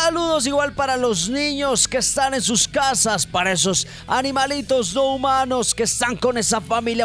Saludos igual para los niños que están en sus casas, para esos animalitos no humanos que están con esa familia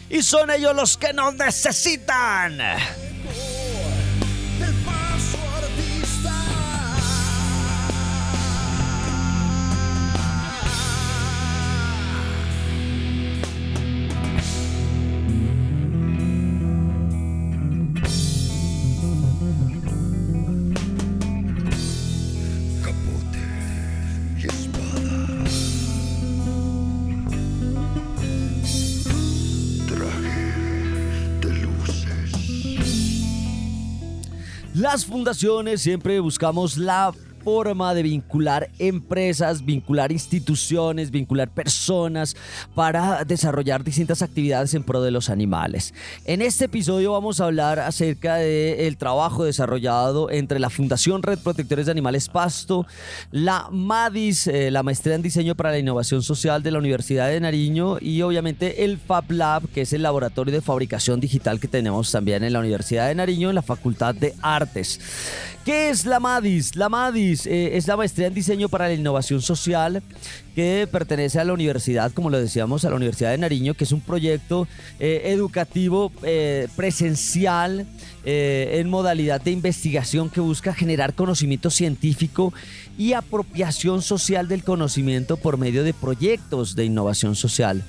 y son ellos los que nos necesitan. Las fundaciones siempre buscamos la forma de vincular empresas, vincular instituciones, vincular personas para desarrollar distintas actividades en pro de los animales. En este episodio vamos a hablar acerca del trabajo desarrollado entre la Fundación Red Protectores de Animales Pasto, la MADIS, eh, la Maestría en Diseño para la Innovación Social de la Universidad de Nariño y obviamente el Fab Lab, que es el laboratorio de fabricación digital que tenemos también en la Universidad de Nariño en la Facultad de Artes. ¿Qué es la MADIS? La MADIS eh, es la maestría en diseño para la innovación social que pertenece a la universidad, como lo decíamos, a la Universidad de Nariño, que es un proyecto eh, educativo eh, presencial en modalidad de investigación que busca generar conocimiento científico y apropiación social del conocimiento por medio de proyectos de innovación social.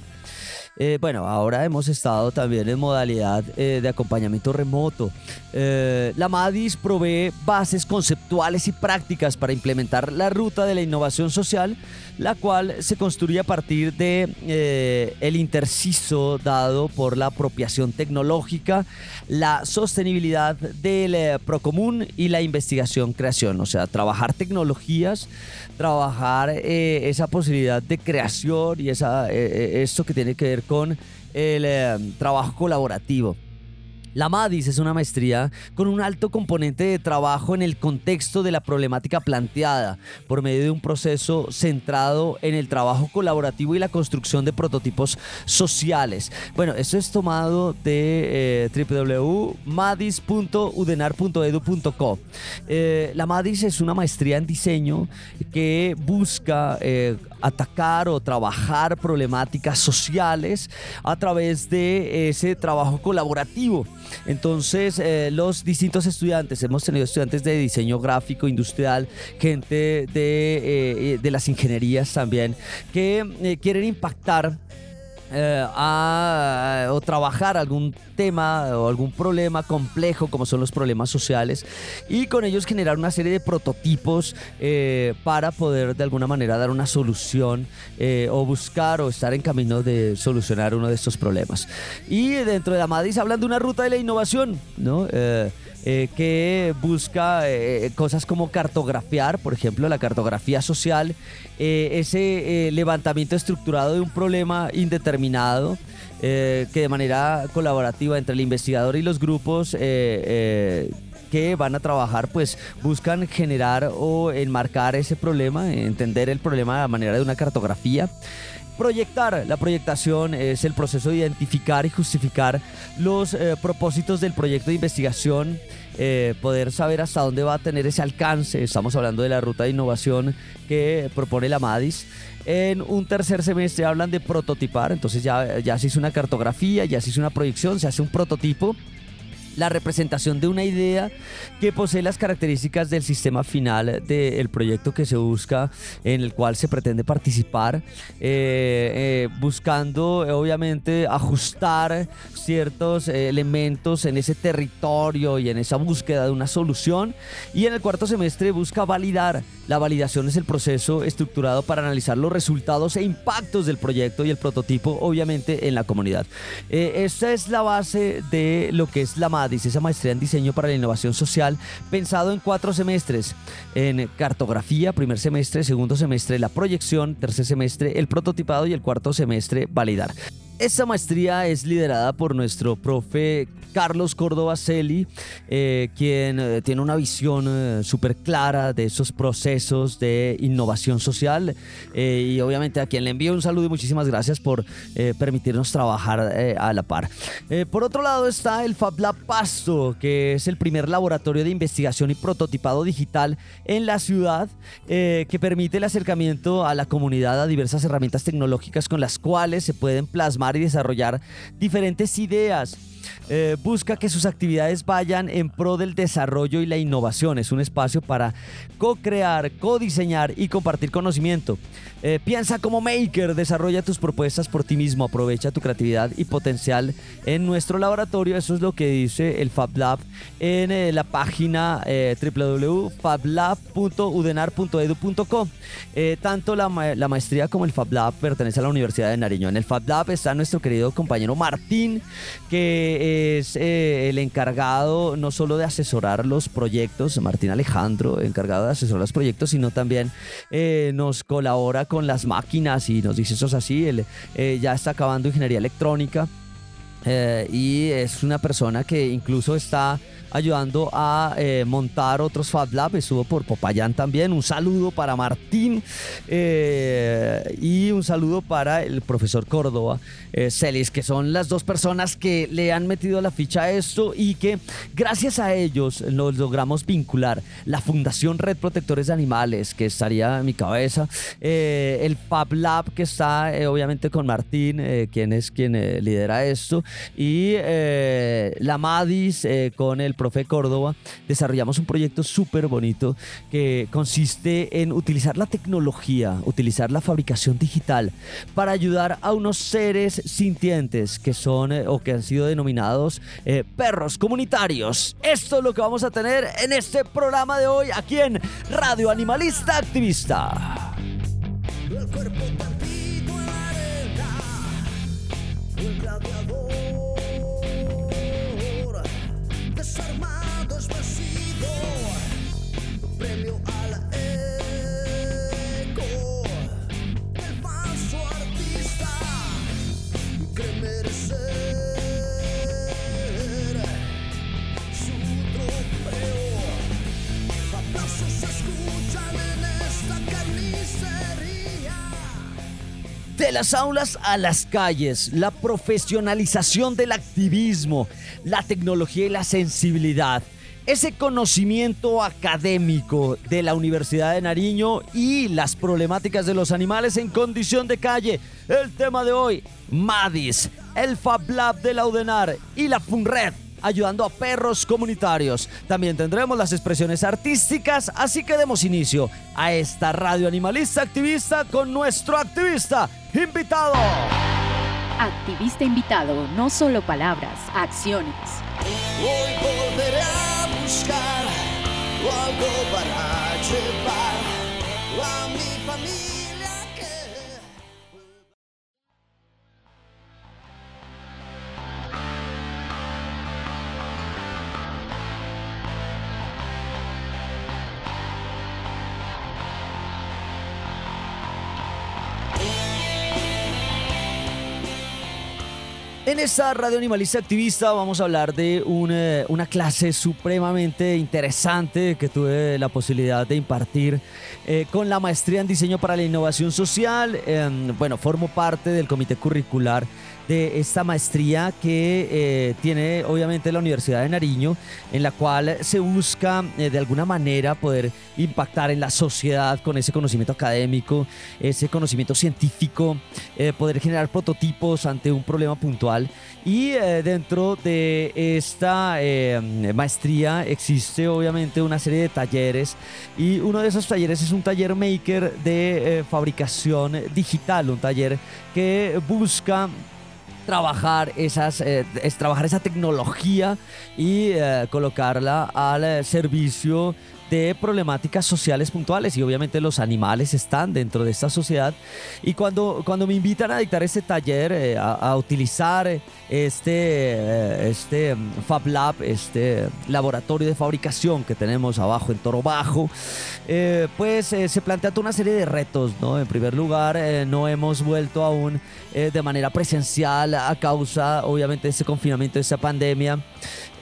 Eh, bueno, ahora hemos estado también en modalidad eh, de acompañamiento remoto. Eh, la MADIS provee bases conceptuales y prácticas para implementar la ruta de la innovación social, la cual se construye a partir de el interciso dado por la apropiación tecnológica, la sostenibilidad del procomún y la investigación-creación. O sea, trabajar tecnologías, trabajar esa posibilidad de creación y esa, que tiene que ver con el eh, trabajo colaborativo. La MADIS es una maestría con un alto componente de trabajo en el contexto de la problemática planteada por medio de un proceso centrado en el trabajo colaborativo y la construcción de prototipos sociales. Bueno, esto es tomado de eh, www.madis.udenar.edu.co. Eh, la MADIS es una maestría en diseño que busca eh, atacar o trabajar problemáticas sociales a través de ese trabajo colaborativo. Entonces, eh, los distintos estudiantes, hemos tenido estudiantes de diseño gráfico, industrial, gente de, eh, de las ingenierías también, que eh, quieren impactar eh, a, o trabajar algún tema o algún problema complejo como son los problemas sociales y con ellos generar una serie de prototipos eh, para poder de alguna manera dar una solución eh, o buscar o estar en camino de solucionar uno de estos problemas. Y dentro de la MADIS hablan de una ruta de la innovación, ¿no? Eh, que busca eh, cosas como cartografiar, por ejemplo, la cartografía social, eh, ese levantamiento estructurado de un problema indeterminado. que de manera colaborativa entre el investigador y los grupos que van a trabajar, pues buscan generar o enmarcar ese problema, entender el problema a manera de una cartografía. Proyectar. La proyectación es el proceso de identificar y justificar los eh, propósitos del proyecto de investigación, eh, poder saber hasta dónde va a tener ese alcance. Estamos hablando de la ruta de innovación que propone la MADIS. En un tercer semestre hablan de prototipar, entonces ya, ya se hizo una cartografía, ya se hizo una proyección, se hace un prototipo la representación de una idea que posee las características del sistema final del proyecto que se busca, en el cual se pretende participar, eh, eh, buscando eh, obviamente ajustar ciertos elementos en ese territorio y en esa búsqueda de una solución. Y en el cuarto semestre busca validar. La validación es el proceso estructurado para analizar los resultados e impactos del proyecto y el prototipo, obviamente, en la comunidad. esta es la base de lo que es la dice esa maestría en diseño para la innovación social, pensado en cuatro semestres, en cartografía, primer semestre, segundo semestre, la proyección, tercer semestre, el prototipado y el cuarto semestre, validar. Esta maestría es liderada por nuestro profe Carlos Córdoba Celi, eh, quien eh, tiene una visión eh, súper clara de esos procesos de innovación social y obviamente a quien le envío un saludo y muchísimas gracias por permitirnos trabajar a la par. por otro lado está el Fab Lab Pasto, que es el primer laboratorio de investigación y prototipado digital en la ciudad que permite el acercamiento a la comunidad a diversas herramientas tecnológicas con las cuales se pueden plasmar y desarrollar diferentes ideas eh, busca que sus actividades vayan en pro del desarrollo y la innovación. Es un espacio para co-crear, co-diseñar y compartir conocimiento. Eh, piensa como maker, desarrolla tus propuestas por ti mismo, aprovecha tu creatividad y potencial en nuestro laboratorio. Eso es lo que dice el Fab Lab en eh, la página www.fablab.udenar.edu.co. tanto la, la, maestría como el Fab Lab pertenece a la Universidad de Nariño. En el Fab Lab está nuestro querido compañero Martín, que es eh, el encargado no solo de asesorar los proyectos, Martín Alejandro, encargado de asesorar los proyectos, sino también eh, nos colabora con las máquinas y nos dice eso es así, él eh, ya está acabando ingeniería electrónica. Y es una persona que incluso está ayudando a eh, montar otros Fab Lab. Estuvo por Popayán también. Un saludo para Martín eh, y un saludo para el profesor Córdoba eh, Celis, que son las dos personas que le han metido la ficha a esto y que gracias a ellos nos logramos vincular la Fundación Red Protectores de Animales, que estaría en mi cabeza, el Fab Lab, que está obviamente con Martín, quien es quien lidera esto, y la MADIS con el profe Córdoba, desarrollamos un proyecto súper bonito que consiste en utilizar la tecnología, utilizar la fabricación digital para ayudar a unos seres sintientes que son eh, o que han sido denominados eh, perros comunitarios. Esto es lo que vamos a tener en este programa de hoy aquí en Radio Animalista Activista. El cuerpo la el. Las aulas a las calles, la profesionalización del activismo, la tecnología y la sensibilidad ese conocimiento académico de la Universidad de Nariño y las problemáticas de los animales en condición de calle. El tema de hoy, MADIS, el Fab Lab de la UDENAR y la FUNRED ayudando a perros comunitarios. También tendremos las expresiones artísticas, así que demos inicio a esta radio animalista activista con nuestro activista invitado. Activista invitado, no solo palabras, acciones. Hoy volveré a buscar algo para llevar En esta radio animalista activista vamos a hablar de una, una clase supremamente interesante que tuve la posibilidad de impartir eh, con la maestría en diseño para la innovación social. Em, bueno, formo parte del comité curricular de esta maestría que eh, tiene obviamente la Universidad de Nariño, en la cual se busca eh, de alguna manera poder impactar en la sociedad con ese conocimiento académico, ese conocimiento científico, eh, poder generar prototipos ante un problema puntual. Y dentro de esta maestría existe obviamente una serie de talleres y uno de esos talleres es un taller maker de fabricación digital, un taller que busca trabajar esas eh, es trabajar esa tecnología y eh, colocarla al eh, servicio de problemáticas sociales puntuales y obviamente los animales están dentro de esta sociedad y cuando, cuando me invitan a dictar este taller a, utilizar este, este mm, Fab Lab, este laboratorio de fabricación que tenemos abajo en Toro Bajo, pues se plantea toda una serie de retos, ¿no? En primer lugar, no hemos vuelto aún de manera presencial a causa, obviamente, de este confinamiento, de esta pandemia,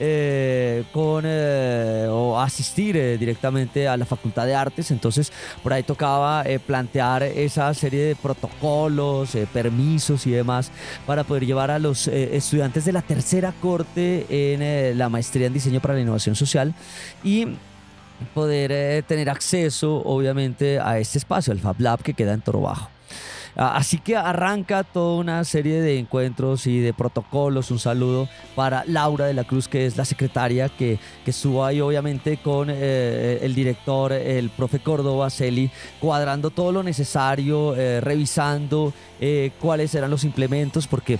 eh, con eh, o asistir eh, a la Facultad de Artes. Entonces, por ahí tocaba plantear esa serie de protocolos, permisos y demás para poder llevar a los estudiantes de la tercera corte en la maestría en diseño para la innovación social y poder tener acceso, obviamente, a este espacio, el Fab Lab que queda en Toro Bajo. Ah, así que arranca toda una serie de encuentros y de protocolos. Un saludo para Laura de la Cruz, que es la secretaria que, que estuvo ahí obviamente con eh, el director, el profe Córdoba Celi, cuadrando todo lo necesario, eh, revisando eh, cuáles eran los implementos, porque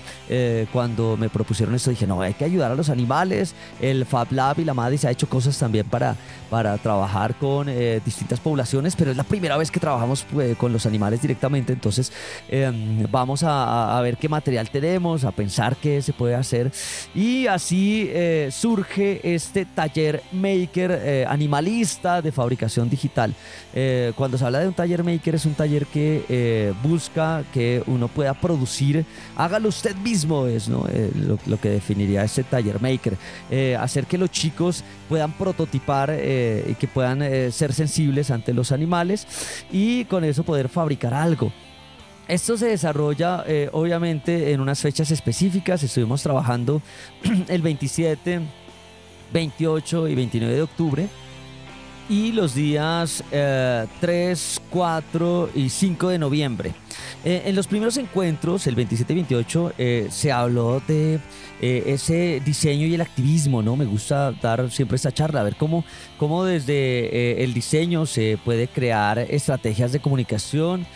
cuando me propusieron esto dije, no, hay que ayudar a los animales. El Fab Lab y la MADIS ha hecho cosas también para, para trabajar con distintas poblaciones, pero es la primera vez que trabajamos con los animales directamente, entonces Em, vamos a, ver qué material tenemos, a pensar qué se puede hacer. Y así eh, surge este taller maker eh, animalista de fabricación digital. Eh, cuando se habla de un taller maker es un taller que busca que uno pueda producir, hágalo usted mismo, es ¿no? lo, que definiría este taller maker. hacer que los chicos puedan prototipar y que puedan ser sensibles ante los animales y con eso poder fabricar algo. Esto se desarrolla eh, obviamente en unas fechas específicas. Estuvimos trabajando el 27, 28 y 29 de octubre. Y los días 3, eh, 4 y 5 de noviembre. Eh, en los primeros encuentros, el 27 y 28, se habló de ese diseño y el activismo, ¿no? Me gusta dar siempre esta charla, a ver cómo, cómo desde el diseño se puede crear estrategias de comunicación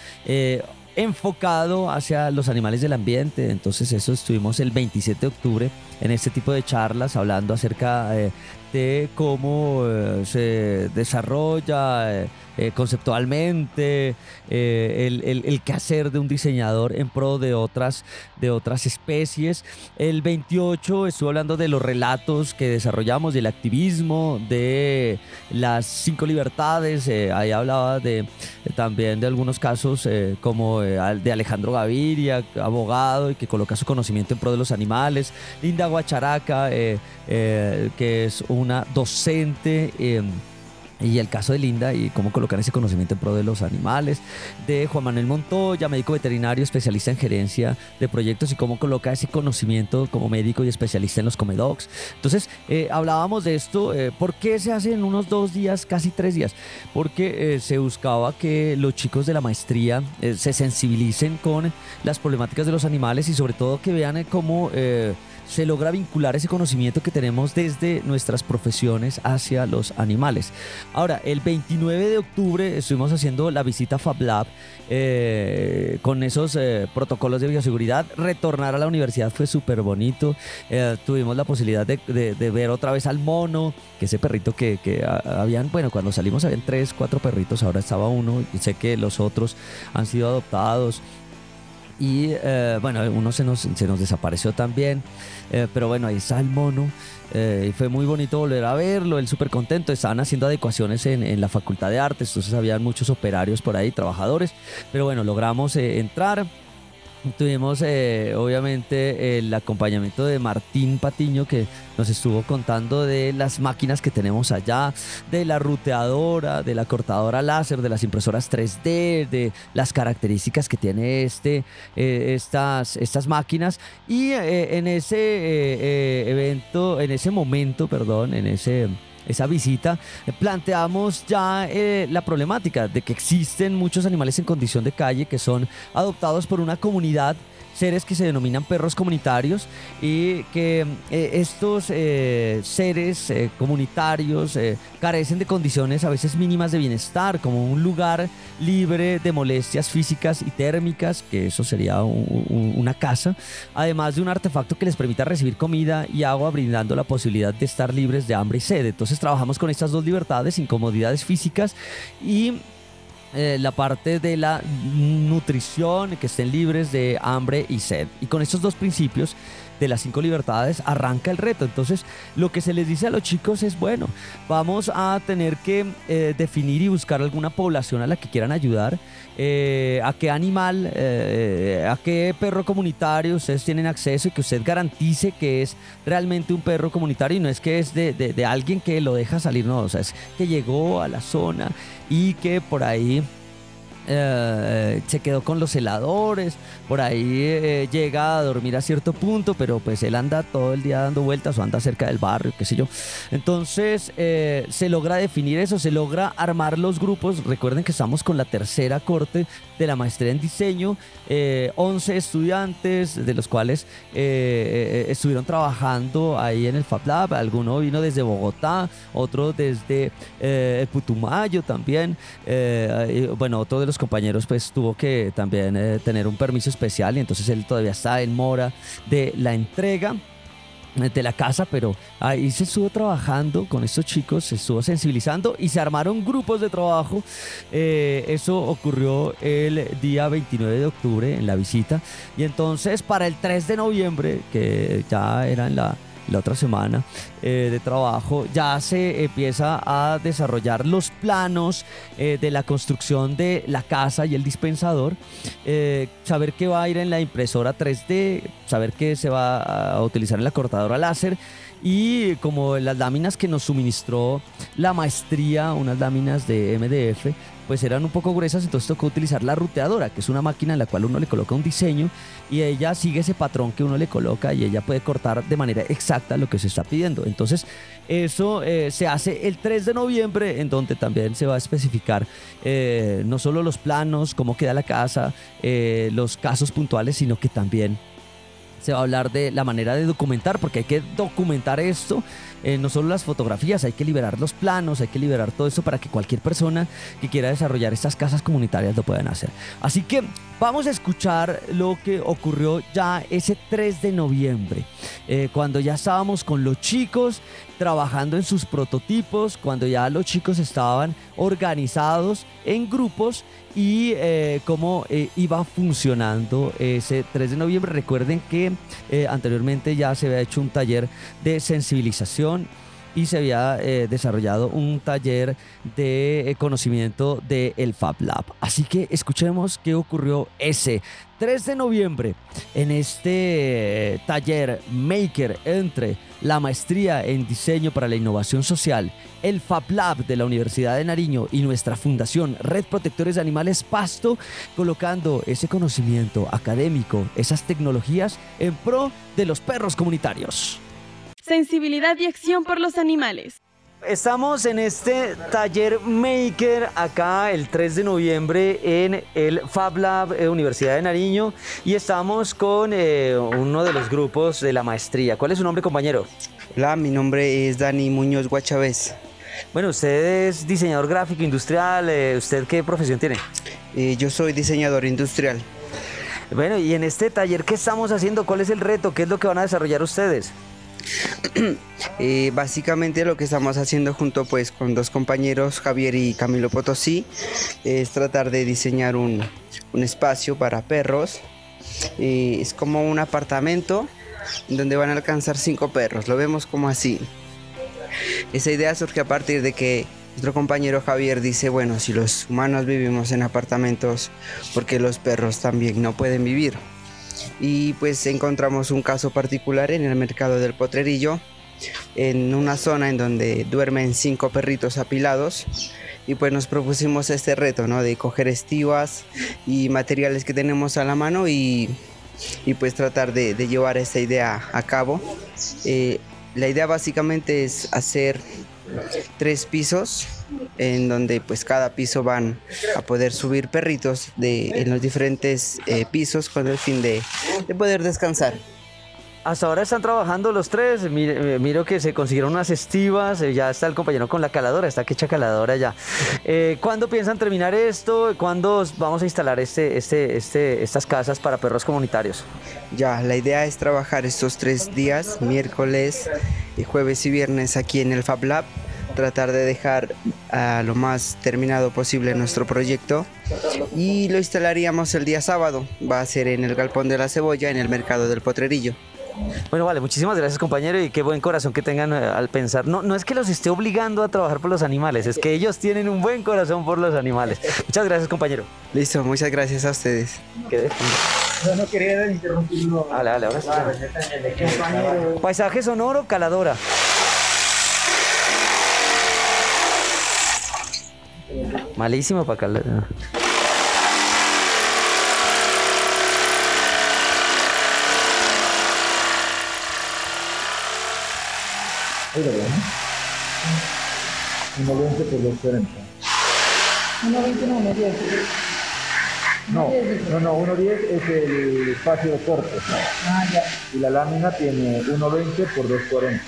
enfocado hacia los animales del ambiente. Entonces eso estuvimos el 27 de octubre en este tipo de charlas hablando acerca eh, de cómo eh, se desarrolla eh, conceptualmente, eh, el, el, quehacer de un diseñador en pro de otras, de otras especies. El 28 estuvo hablando de los relatos que desarrollamos, del activismo, de las cinco libertades. Eh, ahí hablaba de, también de algunos casos como de Alejandro Gaviria, abogado y que coloca su conocimiento en pro de los animales. Linda Guacharaca, que es una docente y el caso de Linda y cómo colocar ese conocimiento en pro de los animales, de Juan Manuel Montoya, médico veterinario, especialista en gerencia de proyectos y cómo coloca ese conocimiento como médico y especialista en los comedocs. Entonces, eh, hablábamos de esto, eh, ¿por qué se hace en unos dos días, casi tres días? Porque eh, se buscaba que los chicos de la maestría se sensibilicen con las problemáticas de los animales y sobre todo que vean cómo se logra vincular ese conocimiento que tenemos desde nuestras profesiones hacia los animales. Ahora, el 29 de octubre estuvimos haciendo la visita Fab Lab eh, con esos eh, protocolos de bioseguridad. Retornar a la universidad fue súper bonito. Eh, tuvimos la posibilidad de, ver otra vez al mono, que ese perrito que, habían, bueno, cuando salimos habían tres, cuatro perritos, ahora estaba uno sé que los otros han sido adoptados y eh, bueno, uno se nos, se nos desapareció también, eh, pero bueno, ahí está el mono. Eh, y fue muy bonito volver a verlo, él súper contento. Estaban haciendo adecuaciones en, en, la Facultad de Artes, entonces habían muchos operarios por ahí, trabajadores. Pero bueno, logramos entrar. Tuvimos eh, obviamente el acompañamiento de Martín Patiño que nos estuvo contando de las máquinas que tenemos allá, de la ruteadora, de la cortadora láser, de las impresoras 3D, de las características que tiene este, eh, estas, estas máquinas. Y eh, en ese evento, en ese momento, perdón, en ese esa visita, planteamos ya eh, la problemática de que existen muchos animales en condición de calle que son adoptados por una comunidad seres que se denominan perros comunitarios y que eh, estos eh, seres eh, comunitarios carecen de condiciones a veces mínimas de bienestar, como un lugar libre de molestias físicas y térmicas, que eso sería una casa, además de un artefacto que les permita recibir comida y agua, brindando la posibilidad de estar libres de hambre y sed. Entonces trabajamos con estas dos libertades, incomodidades físicas y eh, la parte de la nutrición, que estén libres de hambre y sed. Y con estos dos principios de las cinco libertades arranca el reto. Entonces, lo que se les dice a los chicos es, bueno, vamos a tener que eh, definir y buscar alguna población a la que quieran ayudar, eh, a qué animal, a qué perro comunitario ustedes tienen acceso y que usted garantice que es realmente un perro comunitario y no es que es de, de alguien que lo deja salir, no, o sea, es que llegó a la zona y que por ahí eh, se quedó con los heladores, por ahí eh, llega a dormir a cierto punto, pero pues él anda todo el día dando vueltas o anda cerca del barrio, qué sé yo. Entonces eh, se logra definir eso, se logra armar los grupos. Recuerden que estamos con la tercera corte de la maestría en diseño, 11 estudiantes, de los cuales estuvieron trabajando ahí en el Fab Lab. Alguno vino desde Bogotá, otro desde Putumayo también. bueno, otro de los compañeros pues tuvo que también eh, tener un permiso especial y entonces él todavía está en mora de la entrega eh, de la casa, pero ahí se estuvo trabajando con estos chicos, se estuvo sensibilizando y se armaron grupos de trabajo. Eh, eso ocurrió el día 29 de octubre en la visita y entonces para el 3 de noviembre, que ya era en la la otra semana eh, de trabajo, ya se empieza a desarrollar los planos eh, de la construcción de la casa y el dispensador, eh, saber qué va a ir en la impresora 3D, saber qué se va a utilizar en la cortadora láser y como las láminas que nos suministró la maestría, unas láminas de MDF, pues eran un poco gruesas, entonces tocó utilizar la ruteadora, que es una máquina en la cual uno le coloca un diseño y ella sigue ese patrón que uno le coloca y ella puede cortar de manera exacta lo que se está pidiendo. Entonces, eso eh, se hace el 3 de noviembre, en donde también se va a especificar eh, no solo los planos, cómo queda la casa, eh, los casos puntuales, sino que también se va a hablar de la manera de documentar, porque hay que documentar esto, eh, no solo las fotografías, hay que liberar los planos, hay que liberar todo eso para que cualquier persona que quiera desarrollar estas casas comunitarias lo puedan hacer. Así que vamos a escuchar lo que ocurrió ya ese 3 de noviembre, eh, cuando ya estábamos con los chicos trabajando en sus prototipos, cuando ya los chicos estaban organizados en grupos y eh, cómo eh, iba funcionando ese 3 de noviembre. Recuerden que eh, anteriormente ya se había hecho un taller de sensibilización y se había eh, desarrollado un taller de conocimiento del Fab Lab. Así que escuchemos qué ocurrió ese 3 de noviembre en este eh, taller Maker entre la maestría en diseño para la innovación social, el Fab Lab de la Universidad de Nariño y nuestra fundación Red Protectores de Animales Pasto, colocando ese conocimiento académico, esas tecnologías en pro de los perros comunitarios. Sensibilidad y acción por los animales. Estamos en este taller Maker acá el 3 de noviembre en el Fab Lab eh, Universidad de Nariño y estamos con eh, uno de los grupos de la maestría. ¿Cuál es su nombre, compañero? Hola, mi nombre es Dani Muñoz Guachavez. Bueno, usted es diseñador gráfico industrial. eh, ¿Usted qué profesión tiene? Yo soy diseñador industrial. Bueno, y en este taller, ¿qué estamos haciendo? ¿Cuál es el reto? ¿Qué es lo que van a desarrollar ustedes? Eh, básicamente lo que estamos haciendo junto pues con dos compañeros, Javier y Camilo Potosí, es tratar de diseñar un, un espacio para perros. Eh, es como un apartamento donde van a alcanzar cinco perros, lo vemos como así. Esa idea surge a partir de que nuestro compañero Javier dice, bueno, si los humanos vivimos en apartamentos, porque los perros también no pueden vivir? Y pues encontramos un caso particular en el mercado del potrerillo, en una zona en donde duermen cinco perritos apilados. Y pues nos propusimos este reto, ¿no? De coger estivas y materiales que tenemos a la mano y, y pues tratar de, llevar esta idea a cabo. Eh, la idea básicamente es hacer tres pisos en donde pues cada piso van a poder subir perritos de, en los diferentes eh, pisos con el fin de, de poder descansar. Hasta ahora están trabajando los tres. Mire- eh, Miro que se consiguieron unas estivas. eh, Ya está el compañero con la caladora. Está que echa caladora ya. Eh, ¿Cuándo piensan terminar esto? ¿Cuándo vamos a instalar este, este, este, estas casas para perros comunitarios? Ya, la idea es trabajar estos tres días, miércoles, jueves y viernes aquí en el Fab Lab, tratar de dejar a lo más terminado posible nuestro proyecto y lo instalaríamos el día sábado, va a ser en el Galpón de la Cebolla, en el Mercado del Potrerillo. Bueno, vale, muchísimas gracias compañero y qué buen corazón que tengan eh, al pensar. No, no es que los esté obligando a trabajar por los animales, es que ellos tienen un buen corazón por los animales. Muchas gracias compañero. Listo, muchas gracias a ustedes. De- Yo no quería interrumpirlo. Dale, dale, ahora sí. Paisaje sonoro, caladora. Malísimo para calar. Ahí lo veo, ¿no? 1.20 por 2.40. 1.20 no, 1.10. No, no, no, 1.10 es el espacio de corte. Ah, ya. Y la lámina tiene 1.20 por 2.40.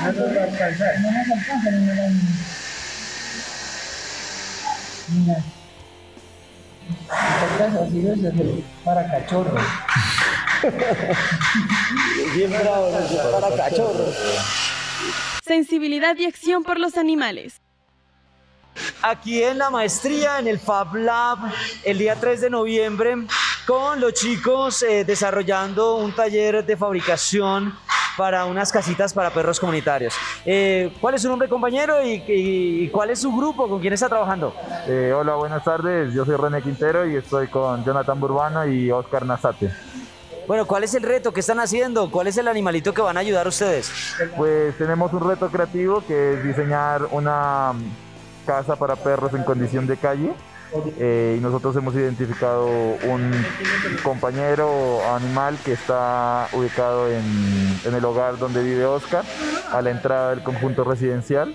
No nos va a alcanzar. No nos alcanza ni. Mira. Estas así es para cachorros. Bien bravo, para cachorros. Sensibilidad y acción por los animales. Aquí en la maestría, en el Fab Lab, el día 3 de noviembre, con los chicos eh, desarrollando un taller de fabricación para unas casitas para perros comunitarios. Eh, ¿Cuál es su nombre, compañero? Y, y- y cuál es su grupo? ¿Con quién está trabajando? Eh, hola, buenas tardes. Yo soy René Quintero y estoy con Jonathan Burbano y Oscar Nazate. Bueno, ¿cuál es el reto? ¿Qué están haciendo? ¿Cuál es el animalito que van a ayudar ustedes? Pues tenemos un reto creativo que es diseñar una casa para perros en condición de calle. Eh, y nosotros hemos identificado un compañero animal que está ubicado en, el hogar donde vive Oscar, a la entrada del conjunto residencial.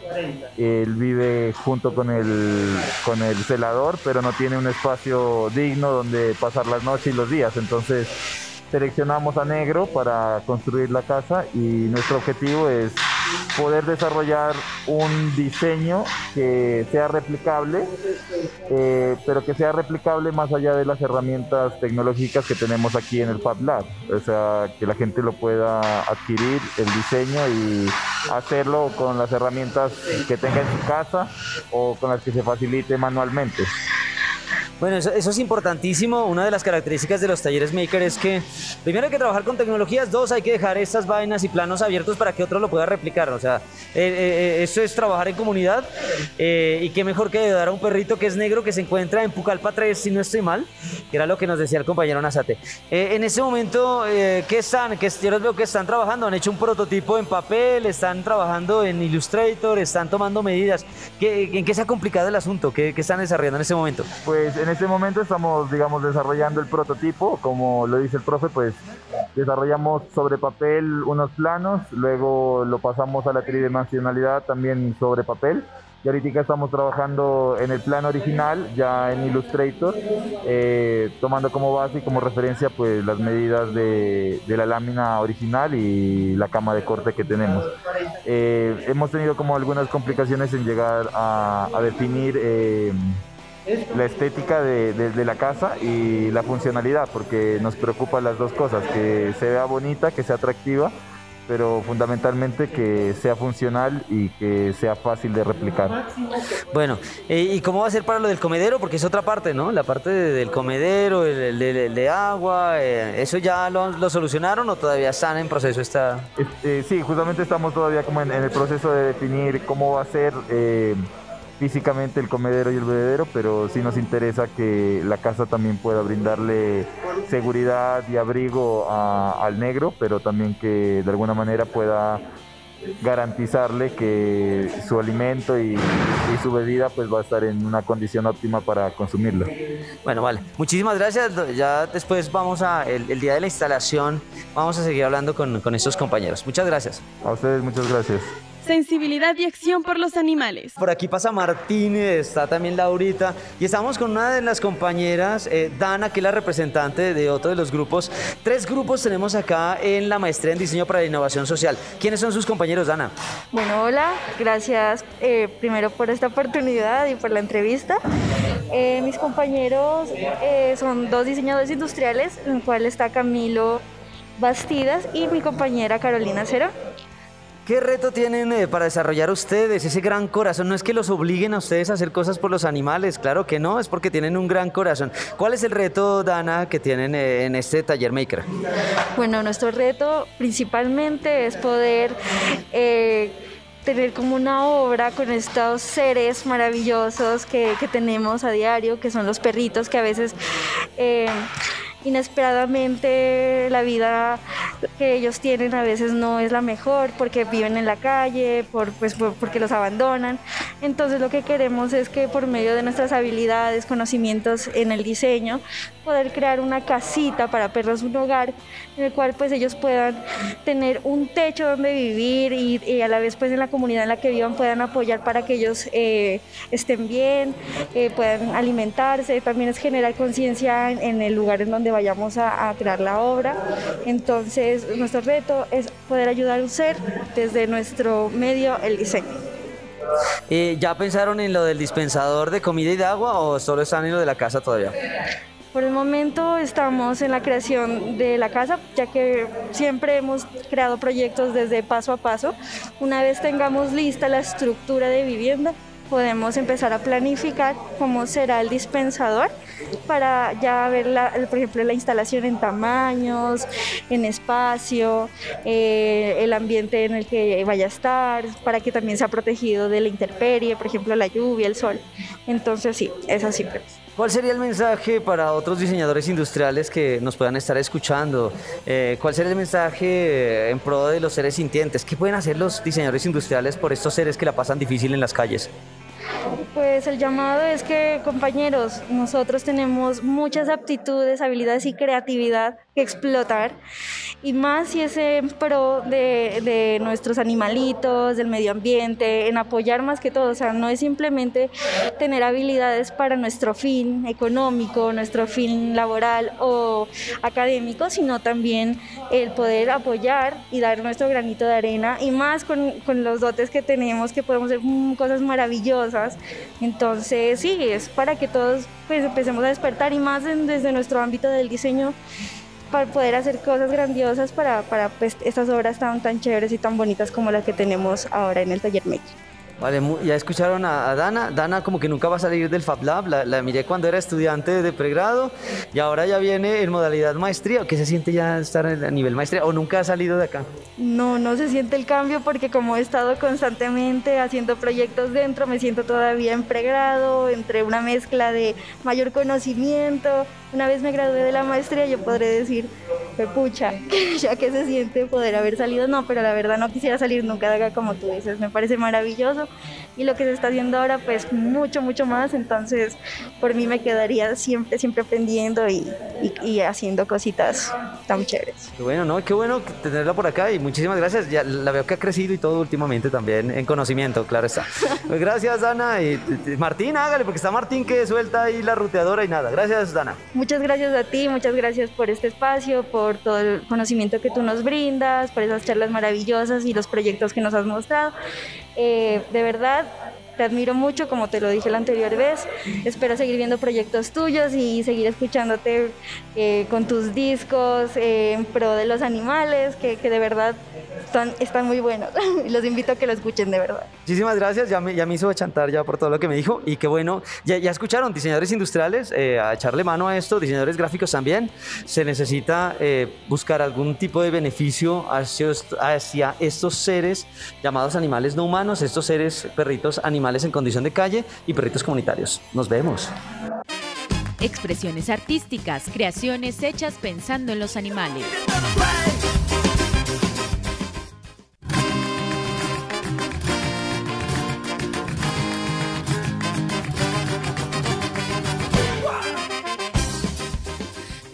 Él vive junto con el, con el celador, pero no tiene un espacio digno donde pasar las noches y los días. Entonces seleccionamos a negro para construir la casa y nuestro objetivo es poder desarrollar un diseño que sea replicable, eh, pero que sea replicable más allá de las herramientas tecnológicas que tenemos aquí en el Fab Lab. O sea, que la gente lo pueda adquirir, el diseño y hacerlo con las herramientas que tenga en su casa o con las que se facilite manualmente. Bueno, eso, eso, es importantísimo. Una de las características de los talleres maker es que primero hay que trabajar con tecnologías, dos hay que dejar estas vainas y planos abiertos para que otro lo pueda replicar. O sea, eh, eh, eso es trabajar en comunidad eh, y qué mejor que ayudar a un perrito que es negro que se encuentra en Pucallpa 3, si no estoy mal, que era lo que nos decía el compañero Nazate. en ese momento, ¿qué están? Que yo los veo que están trabajando, han hecho un prototipo en papel, están trabajando en Illustrator, están tomando medidas. ¿Qué, ¿En qué se ha complicado el asunto? ¿Qué, ¿Qué están desarrollando en ese momento? Pues en este momento estamos, digamos, desarrollando el prototipo, como lo dice el profe, pues desarrollamos sobre papel unos planos, luego lo pasamos a la tridimensionalidad también sobre papel. Y ahorita estamos trabajando en el plano original, ya en Illustrator, eh, tomando como base y como referencia pues las medidas de, de, la lámina original y la cama de corte que tenemos. Eh, hemos tenido como algunas complicaciones en llegar a, a definir eh, la estética de, la casa y la funcionalidad, porque nos preocupan las dos cosas, que se vea bonita, que sea atractiva, pero fundamentalmente que sea funcional y que sea fácil de replicar. Bueno, eh, ¿y cómo va a ser para lo del comedero? Porque es otra parte, ¿no? La parte del comedero, el, de agua, eh, ¿eso ya lo, solucionaron o todavía están en proceso? Está... Este, sí, justamente estamos todavía como en, el proceso de definir cómo va a ser... Físicamente el comedero y el bebedero, pero sí nos interesa que la casa también pueda brindarle seguridad y abrigo al negro, pero también que de alguna manera pueda garantizarle que su alimento y, su bebida pues va a estar en una condición óptima para consumirlo. Bueno, vale. Muchísimas gracias. Ya después vamos a, el, día de la instalación, vamos a seguir hablando con, con estos compañeros. Muchas gracias. A ustedes muchas gracias sensibilidad y acción por los animales. Por aquí pasa Martín, está también Laurita y estamos con una de las compañeras, eh, Dana, que es la representante de otro de los grupos. Tres grupos tenemos acá en la maestría en diseño para la innovación social. ¿Quiénes son sus compañeros, Dana? Bueno, hola, gracias eh, primero por esta oportunidad y por la entrevista. Eh, mis compañeros son dos diseñadores industriales, en el cual está Camilo Bastidas y mi compañera Carolina Cero. ¿Qué reto tienen eh, para desarrollar ustedes ese gran corazón? No es que los obliguen a ustedes a hacer cosas por los animales, claro que no, es porque tienen un gran corazón. ¿Cuál es el reto, Dana, que tienen eh, en este taller maker? Bueno, nuestro reto principalmente es poder... Eh, tener como una obra con estos seres maravillosos que, tenemos a diario, que son los perritos que a veces inesperadamente la vida que ellos tienen a veces no es la mejor porque viven en la calle, por, pues, porque los abandonan. Entonces lo que queremos es que por medio de nuestras habilidades, conocimientos en el diseño, poder crear una casita para perros, un hogar en el cual pues ellos puedan tener un techo donde vivir y, a la vez pues en la comunidad en la que vivan puedan apoyar para que ellos eh, estén bien, eh, puedan alimentarse. También es generar conciencia en, el lugar en donde vayamos a, crear la obra. Entonces, nuestro reto es poder ayudar a un ser desde nuestro medio, el diseño. Eh, ¿Ya pensaron en lo del dispensador de comida y de agua o solo están en lo de la casa todavía? Por el momento estamos en la creación de la casa, ya que siempre hemos creado proyectos desde paso a paso. Una vez tengamos lista la estructura de vivienda, podemos empezar a planificar cómo será el dispensador para ya ver, por ejemplo, la instalación en tamaños, en espacio, eh, el ambiente en el que vaya a estar, para que también sea protegido de la intemperie, por ejemplo, la lluvia, el sol. Entonces, sí, es así. ¿Cuál sería el mensaje para otros diseñadores industriales que nos puedan estar escuchando? Eh, ¿Cuál sería el mensaje en pro de los seres sintientes? ¿Qué pueden hacer los diseñadores industriales por estos seres que la pasan difícil en las calles? Pues el llamado es que, compañeros, nosotros tenemos muchas aptitudes, habilidades y creatividad que explotar, y más si es en pro de, de, nuestros animalitos, del medio ambiente, en apoyar más que todo. O sea, no es simplemente tener habilidades para nuestro fin económico, nuestro fin laboral o académico, sino también el poder apoyar y dar nuestro granito de arena, y más con, con los dotes que tenemos, que podemos hacer cosas maravillosas entonces, sí, es para que todos pues, empecemos a despertar y más desde nuestro ámbito del diseño para poder hacer cosas grandiosas para, para pues, estas obras tan, tan chéveres y tan bonitas como las que tenemos ahora en el taller Maker. Vale, ya escucharon a, Dana. Dana como que nunca va a salir del Fab Lab. La, la miré cuando era estudiante de pregrado y ahora ya viene en modalidad maestría. ¿Qué se siente ya estar a nivel maestría o nunca ha salido de acá? No, no se siente el cambio porque como he estado constantemente haciendo proyectos dentro, me siento todavía en pregrado, entre una mezcla de mayor conocimiento. Una vez me gradué de la maestría, yo podré decir, pucha, ya que se siente poder haber salido, no, pero la verdad no quisiera salir nunca de acá como tú dices, me parece maravilloso y lo que se está haciendo ahora pues mucho, mucho más, entonces por mí me quedaría siempre, siempre aprendiendo y, y- y haciendo cositas tan chéveres. Qué bueno, ¿no? Qué bueno tenerla por acá y muchísimas gracias. Ya la veo que ha crecido y todo últimamente también en conocimiento, claro está. Pues gracias, Dana. Y, y- Martín, hágale, porque está Martín que suelta ahí la ruteadora y nada. Gracias, Dana. Muchas gracias a ti, muchas gracias por este espacio, por todo el conocimiento que tú nos brindas, por esas charlas maravillosas y los proyectos que nos has mostrado. Eh, de verdad, te admiro mucho, como te lo dije la anterior vez. Espero seguir viendo proyectos tuyos y seguir escuchándote eh, con tus discos eh, en pro de los animales, que, que de verdad están, están muy buenos. Los invito a que lo escuchen de verdad. Muchísimas gracias, ya me, ya me hizo chantar ya por todo lo que me dijo y qué bueno, ya, ya escucharon, diseñadores industriales, eh, a echarle mano a esto, diseñadores gráficos también, se necesita eh, buscar algún tipo de beneficio hacia, hacia estos seres llamados animales no humanos, estos seres perritos animales en condición de calle y perritos comunitarios. Nos vemos. Expresiones artísticas, creaciones hechas pensando en los animales.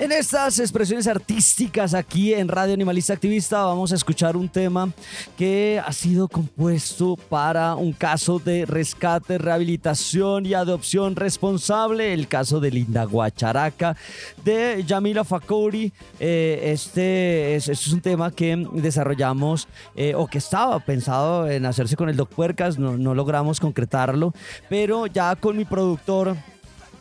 En estas expresiones artísticas aquí en Radio Animalista Activista vamos a escuchar un tema que ha sido compuesto para un caso de rescate, rehabilitación y adopción responsable, el caso de Linda Guacharaca de Yamila Fakouri. Eh, este es, este es un tema que desarrollamos eh, o que estaba pensado en hacerse con el Doc Puercas, no logramos concretarlo, pero ya con mi productor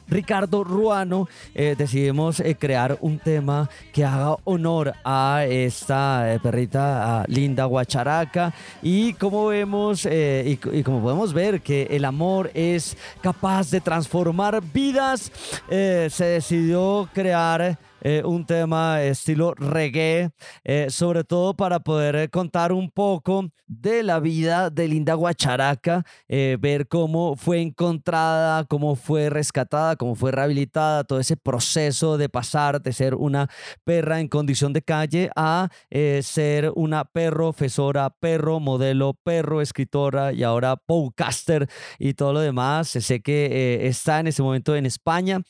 Ricardo Ruano, eh, decidimos eh, crear un tema que haga honor a esta eh, perrita linda guacharaca. Y como vemos y, como podemos ver que el amor es capaz de transformar vidas, se decidió crear eh, un tema estilo reggae, eh, sobre todo para poder eh, contar un poco de la vida de Linda Guacharaca, ver cómo fue encontrada, cómo fue rescatada, cómo fue rehabilitada, todo ese proceso de pasar de ser una perra en condición de calle a ser una perro, fesora, perro, modelo, perro, escritora y ahora podcaster y todo lo demás. Sé que está en este momento en España.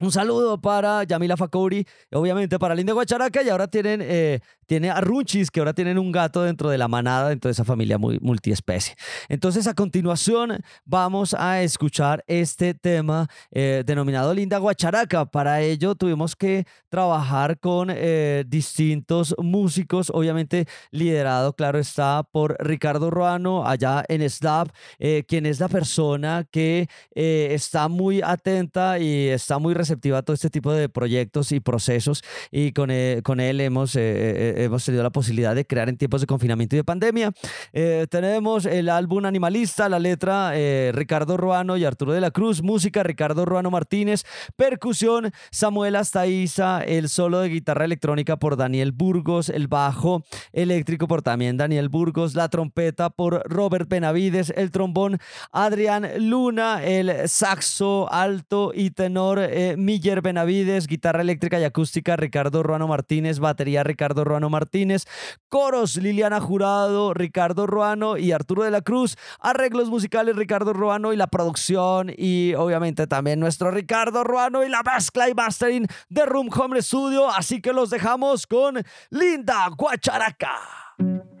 Un saludo para Yamila Fakouri, obviamente para Linda Guacharaca y ahora tienen, eh, tiene a Runchis, que ahora tienen un gato dentro de la manada, dentro de esa familia muy multiespecie. Entonces a continuación vamos a escuchar este tema eh, denominado Linda Guacharaca. Para ello tuvimos que trabajar con eh, distintos músicos, obviamente liderado, claro está, por Ricardo Ruano allá en Slab, eh, quien es la persona que eh, está muy atenta y está muy receptiva a todo este tipo de proyectos y procesos y con él, con él hemos, hemos tenido la posibilidad de crear en tiempos de confinamiento y de pandemia. Eh, tenemos el álbum Animalista, la letra eh, Ricardo Ruano y Arturo de la Cruz, música Ricardo Ruano Martínez, percusión Samuel Astaiza, el solo de guitarra electrónica por Daniel Burgos, el bajo eléctrico por también Daniel Burgos, la trompeta por Robert Benavides, el trombón Adrián Luna, el saxo alto y tenor eh, Miller Benavides, guitarra eléctrica y acústica Ricardo Ruano Martínez, batería Ricardo Ruano Martínez, coros Liliana Jurado, Ricardo Ruano y Arturo de la Cruz, arreglos musicales Ricardo Ruano y la producción y obviamente también nuestro Ricardo Ruano y la mezcla y mastering de Room Home Studio, así que los dejamos con Linda Guacharaca.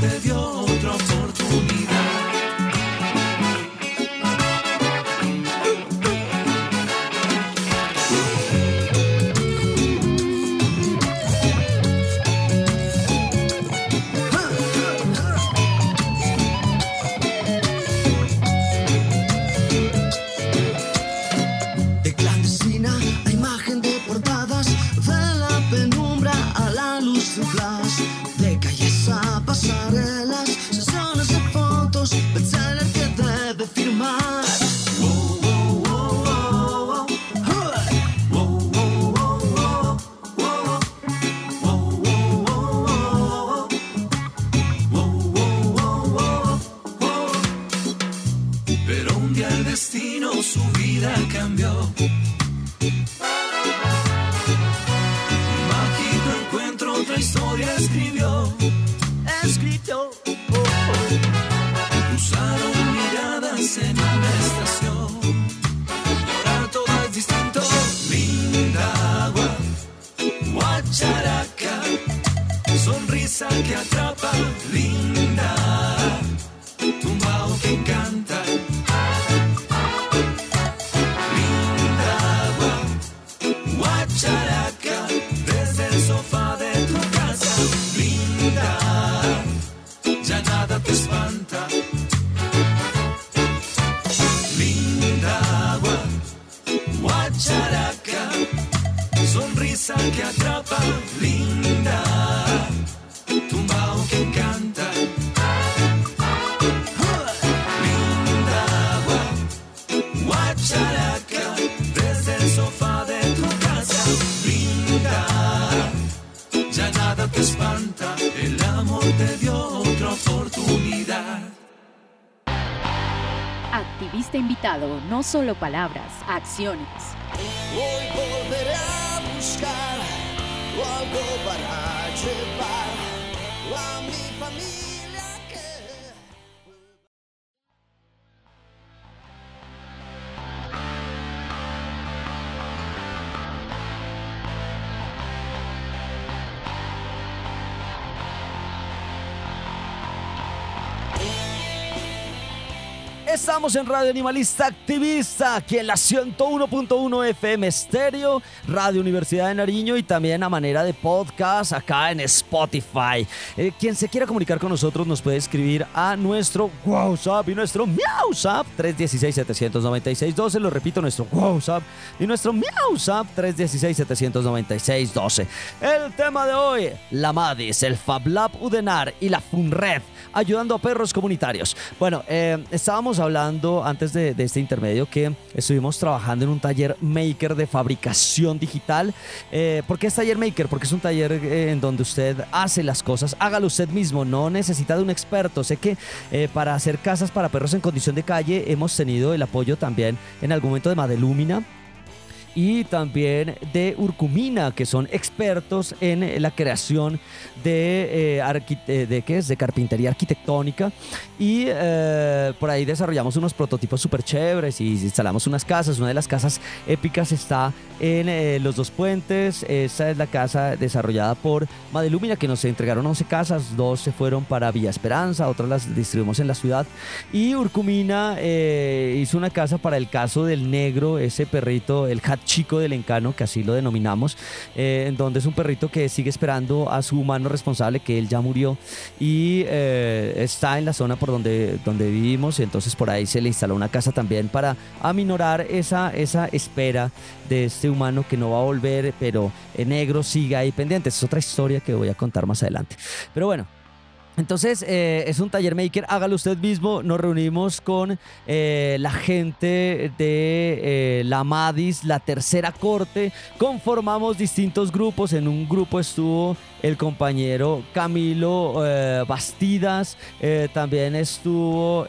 Te dio otra Activista invitado, no solo palabras, acciones. Hoy volveré a buscar algo para llevar a mi familia Estamos en Radio Animalista Activista, aquí en la 101.1 FM Estéreo, Radio Universidad de Nariño y también a manera de podcast acá en Spotify. Eh, quien se quiera comunicar con nosotros nos puede escribir a nuestro WhatsApp y nuestro MiauSap 316-796-12. Lo repito, nuestro WhatsApp y nuestro MiauSap 316-796-12. El tema de hoy, la MADIS, el Fab Lab Udenar y la FUNRED, ayudando a perros comunitarios. Bueno, eh, estábamos hablando antes de, este intermedio que estuvimos trabajando en un taller maker de fabricación digital. Eh, ¿Por qué es taller maker? Porque es un taller eh, en donde usted hace las cosas, hágalo usted mismo, no necesita de un experto. Sé que eh, para hacer casas para perros en condición de calle hemos tenido el apoyo también en algún momento de Madelumina y también de Urcumina, que son expertos en la creación de, eh, eh, de, ¿qué es? de carpintería arquitectónica. Y eh, por ahí desarrollamos unos prototipos súper chéveres y instalamos unas casas. Una de las casas épicas está en eh, Los Dos Puentes. Esa es la casa desarrollada por Madelumina, que nos entregaron 11 casas. Dos se fueron para Villa Esperanza, otras las distribuimos en la ciudad. Y Urcumina hizo una casa para el caso del negro, ese perrito, el Hat chico del encano, que así lo denominamos, eh, en donde es un perrito que sigue esperando a su humano responsable, que él ya murió, y eh, está en la zona por donde, donde vivimos, y entonces por ahí se le instaló una casa también para aminorar esa, esa espera de este humano que no va a volver, pero en negro sigue ahí pendiente. Es otra historia que voy a contar más adelante. Pero bueno, entonces, eh, es un taller maker, hágalo usted mismo. Nos reunimos con eh, la gente de eh, la MADIS, la tercera corte. Conformamos distintos grupos. En un grupo estuvo el compañero Camilo Bastidas, también estuvo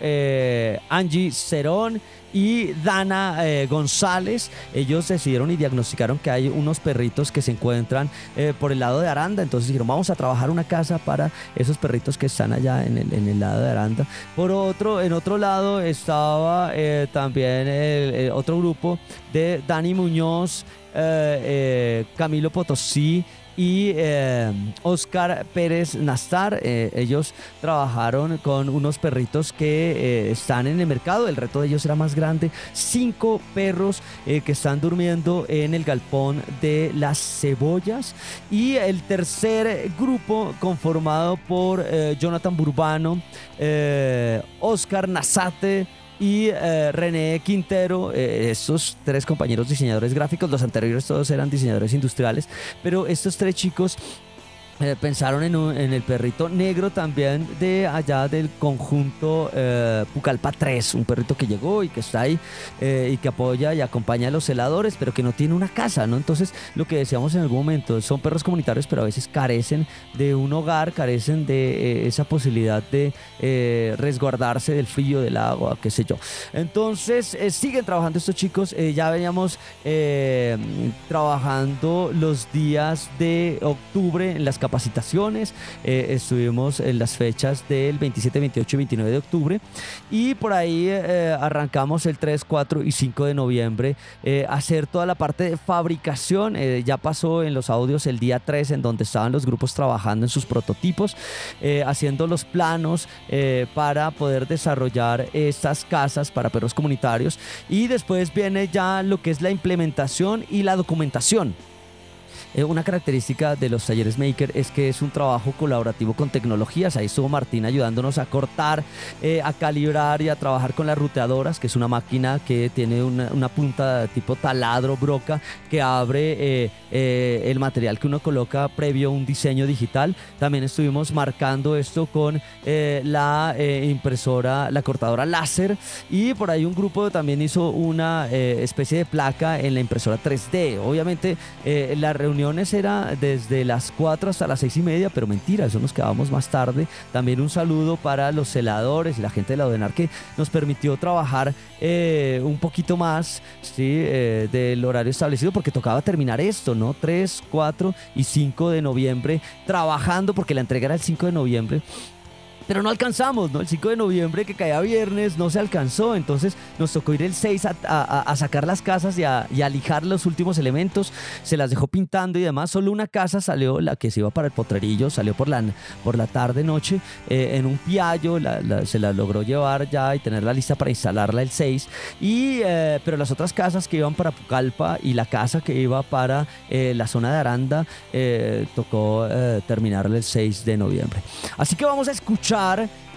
Angie Cerón y Dana eh, González. Ellos decidieron y diagnosticaron que hay unos perritos que se encuentran eh, por el lado de Aranda. Entonces dijeron, vamos a trabajar una casa para esos perritos que están allá en el, en el lado de Aranda. Por otro, en otro lado estaba eh, también el- otro grupo de Dani Muñoz, Camilo Potosí y eh, Oscar Pérez Nastar. eh, ellos trabajaron con unos perritos que eh, están en el mercado. El reto de ellos era más grande. Cinco perros que están durmiendo en el galpón de las cebollas. Y el tercer grupo conformado por Jonathan Burbano, Oscar Nazate y eh, René Quintero, eh, estos tres compañeros diseñadores gráficos, los anteriores todos eran diseñadores industriales, pero estos tres chicos eh, pensaron en, el perrito negro también de allá del conjunto eh, Pucallpa 3, un perrito que llegó y que está ahí eh, y que apoya y acompaña a los celadores, pero que no tiene una casa, ¿no? Entonces, lo que decíamos en algún momento, son perros comunitarios, pero a veces carecen de un hogar, carecen de eh, esa posibilidad de resguardarse del frío, del agua, qué sé yo. Entonces, siguen trabajando estos chicos, ya veníamos trabajando los días de octubre en las capacitaciones, eh, estuvimos en las fechas del 27, 28 y 29 de octubre y por ahí eh, arrancamos el 3, 4 y 5 de noviembre eh, hacer toda la parte de fabricación, eh, ya pasó en los audios el día 3 en donde estaban los grupos trabajando en sus prototipos, haciendo los planos para poder desarrollar estas casas para perros comunitarios y después viene ya lo que es la implementación y la documentación. Eh, una característica de los talleres Maker es que es un trabajo colaborativo con tecnologías. Ahí estuvo Martín ayudándonos a cortar, eh, a calibrar y a trabajar con las ruteadoras, que es una máquina que tiene una, punta tipo taladro, broca, que abre eh, el material que uno coloca previo a un diseño digital. También estuvimos marcando esto con la impresora, la cortadora láser y por ahí un grupo también hizo una especie de placa en la impresora 3D. Obviamente eh, las reuniones era desde las 4 hasta las 6 y media, pero mentira, eso nos quedábamos más tarde. También un saludo para los celadores y la gente de la ODENAR que nos permitió trabajar eh, un poquito más ¿sí? eh, del horario establecido porque tocaba terminar esto, ¿no? 3, 4 y 5 de noviembre trabajando porque la entrega era el 5 de noviembre. Pero no alcanzamos, ¿no? El 5 de noviembre que caía viernes no se alcanzó, entonces nos tocó ir el 6 a, sacar las casas y a, lijar los últimos elementos, se las dejó pintando y demás. Solo una casa salió, la que se iba para el potrerillo, salió por la, por la tarde, noche, eh, en un piallo, se la logró llevar ya y tenerla lista para instalarla el 6. Y, eh, pero las otras casas que iban para Pucallpa y la casa que iba para eh, la zona de Aranda, tocó terminarla el 6 de noviembre. Así que vamos a escuchar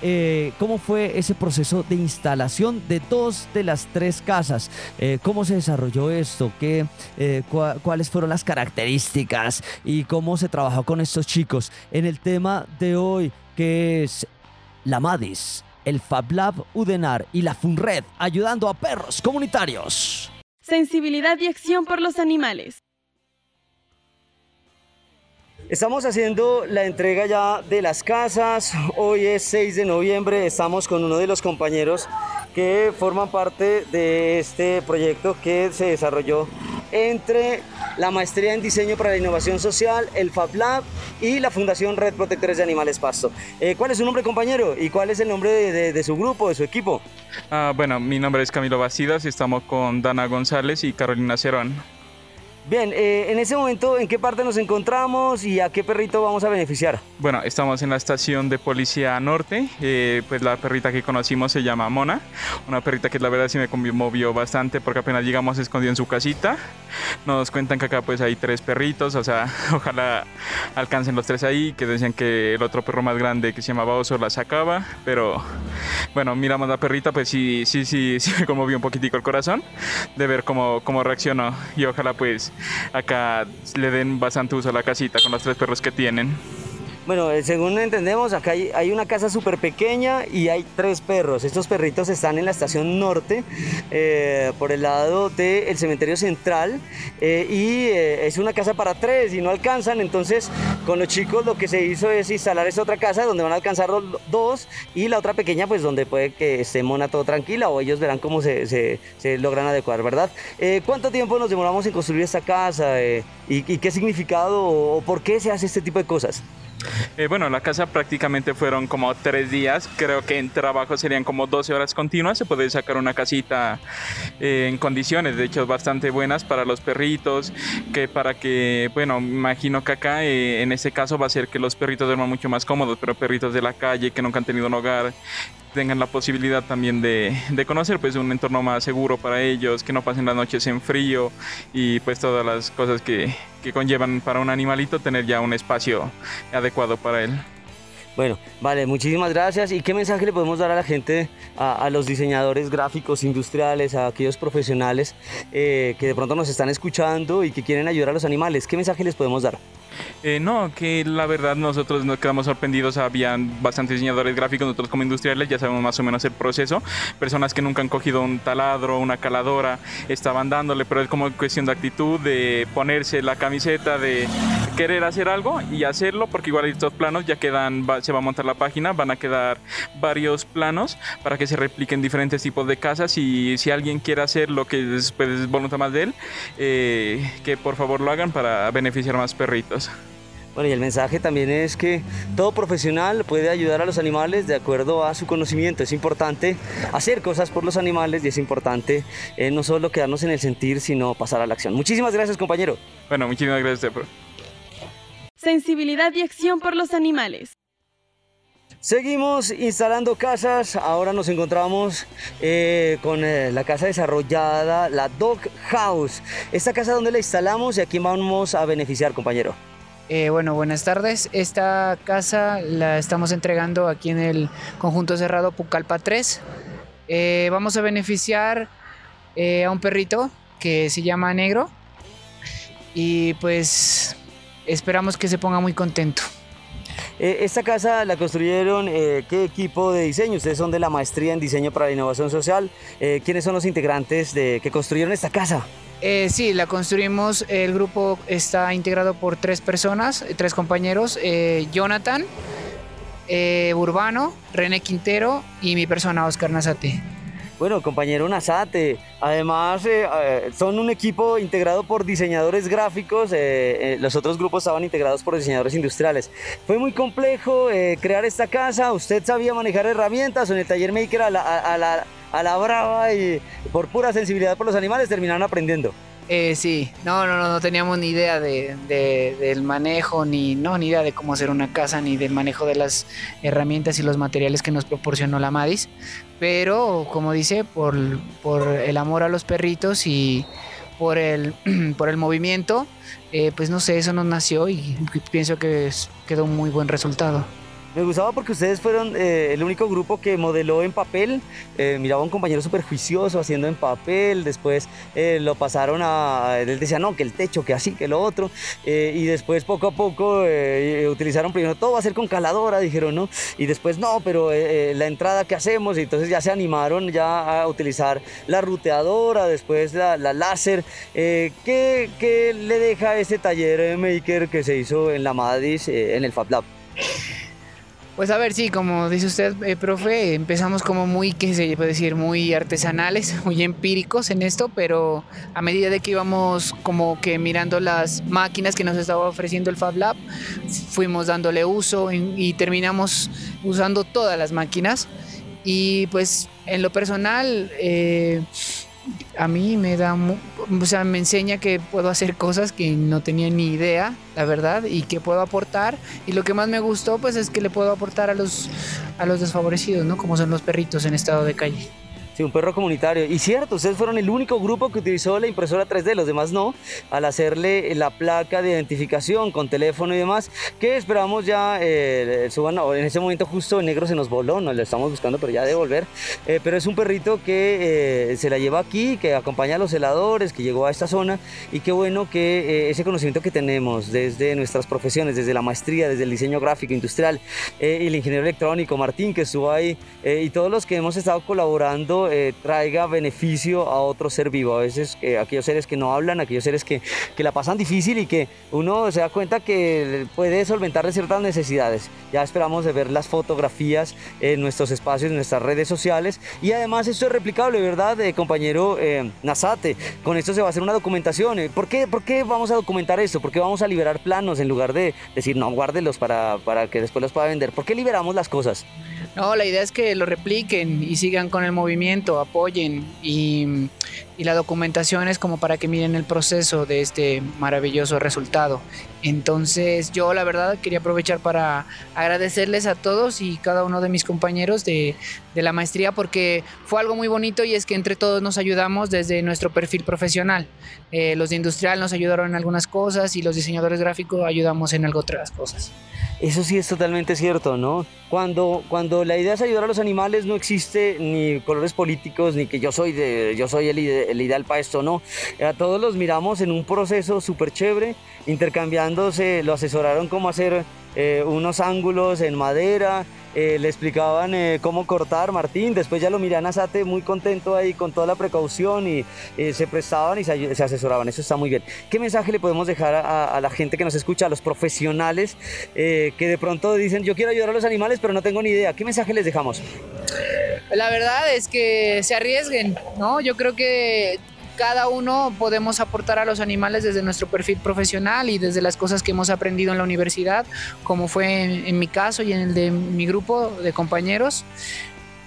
eh, cómo fue ese proceso de instalación de dos de las tres casas, eh, cómo se desarrolló esto, qué, eh, cuáles fueron las características y cómo se trabajó con estos chicos en el tema de hoy que es la MADIS, el Fab Lab Udenar y la FUNRED ayudando a perros comunitarios. Sensibilidad y acción por los animales. Estamos haciendo la entrega ya de las casas. Hoy es 6 de noviembre. Estamos con uno de los compañeros que forman parte de este proyecto que se desarrolló entre la Maestría en Diseño para la Innovación Social, el Fab Lab y la Fundación Red Protectores de Animales Pasto. Eh, ¿Cuál es su nombre, compañero? ¿Y cuál es el nombre de, su grupo, de su equipo? Ah, bueno, mi nombre es Camilo Bastidas y estamos con Dana González y Carolina Cerón. Bien, eh, en ese momento, ¿en qué parte nos encontramos y a qué perrito vamos a beneficiar? Bueno, estamos en la estación de policía norte. eh, pues la perrita que conocimos se llama Mona. Una perrita que la verdad sí me conmovió bastante porque apenas llegamos se escondió en su casita. Nos cuentan que acá pues hay tres perritos, o sea, ojalá alcancen los tres ahí, que decían que el otro perro más grande que se llamaba Oso la sacaba, pero bueno, miramos la perrita, pues sí, sí, sí, sí me conmovió un poquitico el corazón de ver cómo, cómo reaccionó y ojalá pues acá le den bastante uso a la casita con los tres perros que tienen. Bueno, eh, según entendemos, acá hay, una casa súper pequeña y hay tres perros. Estos perritos están en la estación norte, eh, por el lado del cementerio central, eh, y es una casa para tres y no alcanzan. Entonces, con los chicos lo que se hizo es instalar esta otra casa donde van a alcanzar los dos y la otra pequeña, pues donde puede que esté Mona todo tranquila o ellos verán cómo se, se- se logran adecuar, ¿verdad? Eh, ¿Cuánto tiempo nos demoramos en construir esta casa eh, y, y qué significado o por qué se hace este tipo de cosas? Eh, bueno, la casa prácticamente fueron como tres días. Creo que en trabajo serían como 12 horas continuas. Se puede sacar una casita eh, en condiciones, de hecho, bastante buenas para los perritos. Que para que, bueno, imagino que acá eh, en este caso va a ser que los perritos duerman mucho más cómodos, pero perritos de la calle que nunca han tenido un hogar tengan la posibilidad también de, conocer pues un entorno más seguro para ellos, que no pasen las noches en frío y pues todas las cosas que, que conllevan para un animalito tener ya un espacio adecuado para él. Bueno, vale, muchísimas gracias. ¿Y qué mensaje le podemos dar a la gente, a, a los diseñadores gráficos industriales, a aquellos profesionales eh, que de pronto nos están escuchando y que quieren ayudar a los animales? ¿Qué mensaje les podemos dar? Eh, no, que la verdad nosotros nos quedamos sorprendidos, habían bastantes diseñadores gráficos, nosotros como industriales ya sabemos más o menos el proceso, personas que nunca han cogido un taladro, una caladora, estaban dándole, pero es como cuestión de actitud, de ponerse la camiseta, de querer hacer algo y hacerlo, porque igual estos planos ya quedan, va- se va a montar la página, van a quedar varios planos para que se repliquen diferentes tipos de casas. Y si alguien quiere hacer lo que es, pues, es voluntad más de él, eh, que por favor lo hagan para beneficiar más perritos. Bueno, y el mensaje también es que todo profesional puede ayudar a los animales de acuerdo a su conocimiento. Es importante hacer cosas por los animales y es importante eh, no solo quedarnos en el sentir, sino pasar a la acción. Muchísimas gracias, compañero. Bueno, muchísimas gracias. profe. Sensibilidad y acción por los animales. Seguimos instalando casas. Ahora nos encontramos eh, con eh, la casa desarrollada, la Dog House. Esta casa donde la instalamos y a quién vamos a beneficiar, compañero. Eh, bueno, buenas tardes. Esta casa la estamos entregando aquí en el conjunto cerrado Pucallpa 3. Eh, vamos a beneficiar eh, a un perrito que se llama Negro y pues esperamos que se ponga muy contento. Esta casa la construyeron, ¿qué equipo de diseño? Ustedes son de la maestría en diseño para la innovación social. ¿Quiénes son los integrantes de, que construyeron esta casa? Eh, sí, la construimos. El grupo está integrado por tres personas, eh, tres compañeros: eh, Jonathan, eh, Urbano, René Quintero y mi persona, Oscar Nazate. Bueno, compañero Nazate, además son un equipo integrado por diseñadores gráficos, los otros grupos estaban integrados por diseñadores industriales. Fue muy complejo crear esta casa, usted sabía manejar herramientas en el taller maker a la- a la brava y por pura sensibilidad por los animales terminaron aprendiendo. Eh, sí, no, no, no, no teníamos ni idea de, de- del manejo, ni, no, ni idea de cómo hacer una casa, ni del manejo de las herramientas y los materiales que nos proporcionó la Madis. Pero, como dice, por, por el amor a los perritos y por el, por el movimiento, eh, pues no sé, eso nos nació y pienso que quedó un muy buen resultado. Me gustaba porque ustedes fueron eh, el único grupo que modeló en papel. Eh, miraba a un compañero súper juicioso haciendo en papel. Después eh, lo pasaron a. Él decía, no, que el techo, que así, que lo otro. Y después, poco a poco, utilizaron primero todo va a ser con caladora, dijeron, ¿no? Y después, no, pero la entrada que hacemos. Y entonces ya se animaron ya a utilizar la ruteadora, después la, láser. ¿qué, qué le deja ese taller eh, maker que se hizo en la Madis, en el Fab Lab? Pues a ver, sí, como dice usted, eh, profe, empezamos como muy, qué se puede decir, muy artesanales, muy empíricos en esto, pero a medida de que íbamos como que mirando las máquinas que nos estaba ofreciendo el Fab Lab, fuimos dándole uso y, terminamos usando todas las máquinas. Y pues en lo personal, eh, a mí me da, o sea, me enseña que puedo hacer cosas que no tenía ni idea, la verdad, y que puedo aportar. Y lo que más me gustó, pues, es que le puedo aportar a los, a los desfavorecidos, ¿no? Como son los perritos en estado de calle. Sí, un perro comunitario. Y cierto, ustedes fueron el único grupo que utilizó la impresora 3D, los demás no, al hacerle la placa de identificación con teléfono y demás, que esperamos ya eh, suban, o en ese momento justo el negro se nos voló, no lo estamos buscando, pero ya debe volver. Eh, pero es un perrito que eh, se la lleva aquí, que acompaña a los heladores, que llegó a esta zona, y qué bueno que eh, ese conocimiento que tenemos desde nuestras profesiones, desde la maestría, desde el diseño gráfico industrial, eh, y el ingeniero electrónico Martín, que estuvo ahí, eh, y todos los que hemos estado colaborando, eh, traiga beneficio a otro ser vivo. A veces eh, aquellos seres que no hablan, aquellos seres que, que la pasan difícil y que uno se da cuenta que puede solventarle ciertas necesidades. Ya esperamos de ver las fotografías en nuestros espacios, en nuestras redes sociales. Y además esto es replicable, ¿verdad, eh, compañero eh, Nazate? Con esto se va a hacer una documentación. Eh, ¿Por qué, ¿Por qué vamos a documentar esto? ¿Por qué vamos a liberar planos en lugar de decir, no, guárdelos para, para que después los pueda vender? ¿Por qué liberamos las cosas? No, la idea es que lo repliquen y sigan con el movimiento, apoyen y, y la documentación es como para que miren el proceso de este maravilloso resultado. Entonces yo la verdad quería aprovechar para agradecerles a todos y cada uno de mis compañeros de, de la maestría porque fue algo muy bonito y es que entre todos nos ayudamos desde nuestro perfil profesional. Eh, los de industrial nos ayudaron en algunas cosas y los diseñadores gráficos ayudamos en algo otras cosas. Eso sí es totalmente cierto, ¿no? Cuando, cuando la idea es ayudar a los animales no existe ni colores políticos ni que yo soy, de, yo soy el, ide- el ideal para esto, no. A todos los miramos en un proceso súper chévere, intercambiándose, lo asesoraron cómo hacer eh, unos ángulos en madera, eh, le explicaban eh, cómo cortar Martín, después ya lo miré a Nazate muy contento ahí con toda la precaución y eh, se prestaban y se, asesoraban, eso está muy bien. ¿Qué mensaje le podemos dejar a, a la gente que nos escucha, a los profesionales que de pronto dicen yo quiero ayudar a los animales pero no tengo ni idea? ¿Qué mensaje les dejamos? La verdad es que se arriesguen, ¿no? Yo creo que cada uno podemos aportar a los animales desde nuestro perfil profesional y desde las cosas que hemos aprendido en la universidad, como fue en, mi caso y en el de mi grupo de compañeros,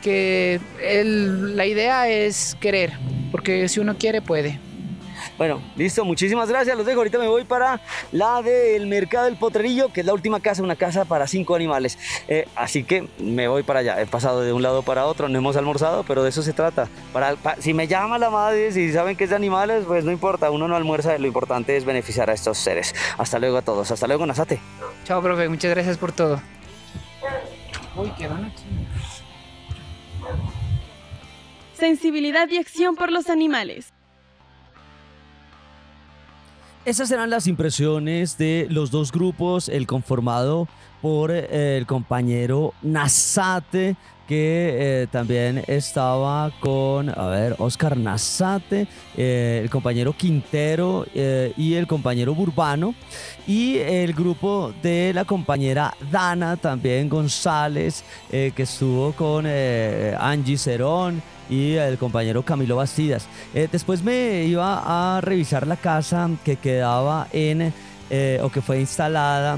que la idea es querer, porque si uno quiere puede. Bueno, listo, muchísimas gracias. Los dejo. Ahorita me voy para la del Mercado del Potrerillo, que es la última casa, una casa para cinco animales. Eh, así que me voy para allá. He pasado de un lado para otro, no hemos almorzado, pero de eso se trata. Para, si me llama la madre, si saben que es de animales, pues no importa, uno no almuerza. Lo importante es beneficiar a estos seres. Hasta luego a todos. Hasta luego, Nazate. Chao, profe, muchas gracias por todo. Uy, qué van aquí. Sensibilidad y acción por los animales. Esas eran las impresiones de los dos grupos, el conformado por eh, el compañero Nazate, que eh, también estaba con, a ver, Oscar Nazate, eh, el compañero Quintero eh, y el compañero Burbano, y el grupo de la compañera Dana, también González, que estuvo con Angie Cerón y el compañero Camilo Bastidas. Después me iba a revisar la casa que quedaba en, o que fue instalada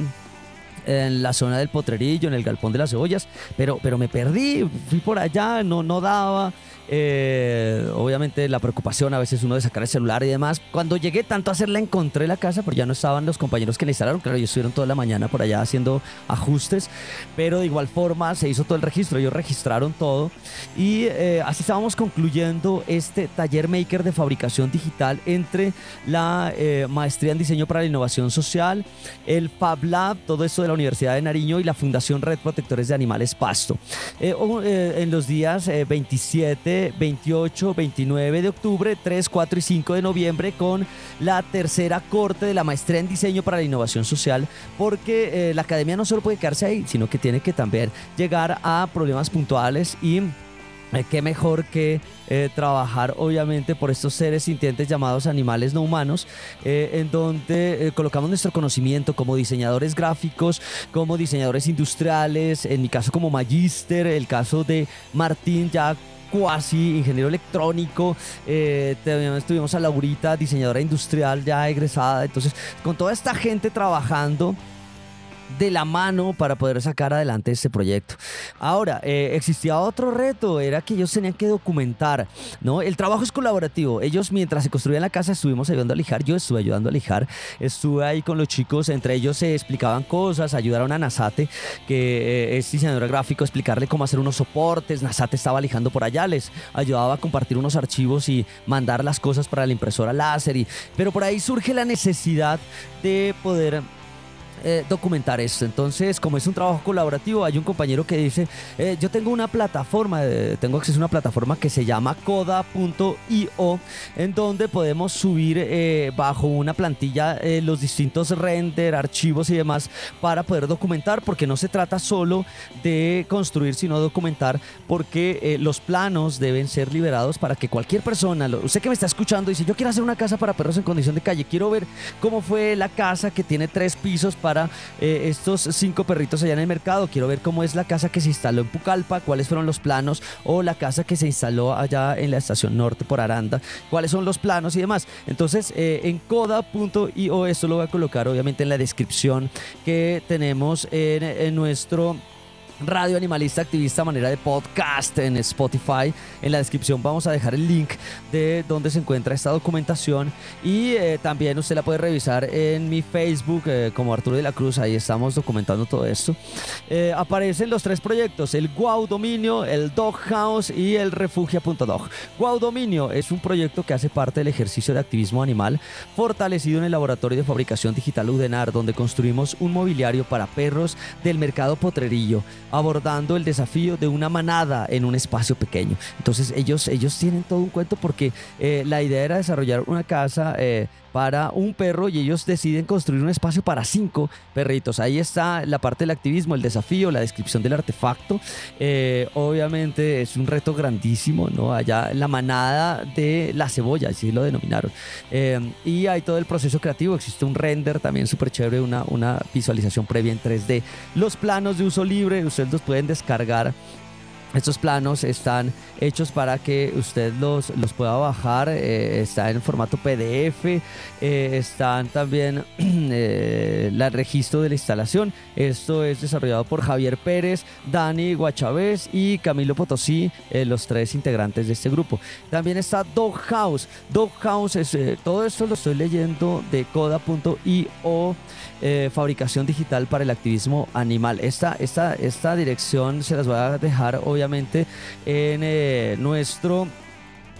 en la zona del potrerillo, en el galpón de las cebollas, pero, pero me perdí, fui por allá, no, no daba. Eh, obviamente la preocupación a veces uno de sacar el celular y demás. Cuando llegué tanto a hacerla encontré la casa, pero ya no estaban los compañeros que la instalaron. Claro, ellos estuvieron toda la mañana por allá haciendo ajustes, pero de igual forma se hizo todo el registro, ellos registraron todo y eh, así estábamos concluyendo este taller maker de fabricación digital entre la eh, maestría en diseño para la innovación social, el Fab Lab, todo esto de la Universidad de Nariño y la Fundación Red Protectores de Animales Pasto. Eh, en los días eh, 27, 28, 29 de octubre, 3, 4 y 5 de noviembre con la tercera corte de la maestría en diseño para la innovación social, porque eh, la academia no solo puede quedarse ahí, sino que tiene que también llegar a problemas puntuales y eh, qué mejor que eh, trabajar obviamente por estos seres sintientes llamados animales no humanos, en donde colocamos nuestro conocimiento como diseñadores gráficos, como diseñadores industriales, en mi caso como magíster, el caso de Martín ya cuasi ingeniero electrónico, eh, también tuvimos a Laurita, diseñadora industrial ya egresada, entonces con toda esta gente trabajando de la mano para poder sacar adelante este proyecto. Ahora, eh, existía otro reto, era que ellos tenían que documentar, ¿no? El trabajo es colaborativo. Ellos, mientras se construían la casa, estuvimos ayudando a lijar. Yo estuve ayudando a lijar. Estuve ahí con los chicos, entre ellos se explicaban cosas, ayudaron a Nasate, que eh, es diseñadora gráfico, explicarle cómo hacer unos soportes. Nasate estaba lijando por allá, les ayudaba a compartir unos archivos y mandar las cosas para la impresora láser. Y, pero por ahí surge la necesidad de poder eh, documentar esto. Entonces, como es un trabajo colaborativo, hay un compañero que dice, eh, yo tengo una plataforma, eh, tengo acceso a una plataforma que se llama coda.io, en donde podemos subir bajo una plantilla los distintos render, archivos y demás para poder documentar, porque no se trata solo de construir, sino documentar, porque los planos deben ser liberados para que cualquier persona, usted que me está escuchando, dice, yo quiero hacer una casa para perros en condición de calle, quiero ver cómo fue la casa que tiene tres pisos para eh, estos cinco perritos allá en el mercado. Quiero ver cómo es la casa que se instaló en Pucallpa, cuáles fueron los planos, o la casa que se instaló allá en la estación norte por Aranda, cuáles son los planos y demás. Entonces, eh, en coda.io, esto lo voy a colocar obviamente en la descripción que tenemos en nuestro Radio Animalista Activista manera de podcast en Spotify. En la descripción vamos a dejar el link de donde se encuentra esta documentación y eh, también usted la puede revisar en mi Facebook eh, como Arturo de la Cruz. Ahí estamos documentando todo esto. Eh, aparecen los tres proyectos, el Guau Dominio, el Dog House y el Refugia.dog. Guau Dominio es un proyecto que hace parte del ejercicio de activismo animal fortalecido en el laboratorio de fabricación digital Udenar, donde construimos un mobiliario para perros del mercado potrerillo abordando el desafío de una manada en un espacio pequeño. Entonces ellos, ellos tienen todo un cuento porque eh, la idea era desarrollar una casa eh, para un perro y ellos deciden construir un espacio para cinco perritos. Ahí está la parte del activismo, el desafío, la descripción del artefacto. Eh, obviamente es un reto grandísimo, ¿no? Allá la manada de la cebolla, así lo denominaron. y hay todo el proceso creativo, existe un render también súper chévere, una visualización previa en 3D. Los planos de uso libre, ustedes los pueden descargar estos planos están hechos para que usted los, los pueda bajar, eh, está en formato PDF, eh, están también eh, el registro de la instalación. Esto es desarrollado por Javier Pérez, Dani Guachavés y Camilo Potosí, los tres integrantes de este grupo. También está Dog House. Dog House, es, todo esto lo estoy leyendo de coda.io. fabricación digital para el activismo animal. Esta, esta, esta dirección se las voy a dejar obviamente en eh, nuestro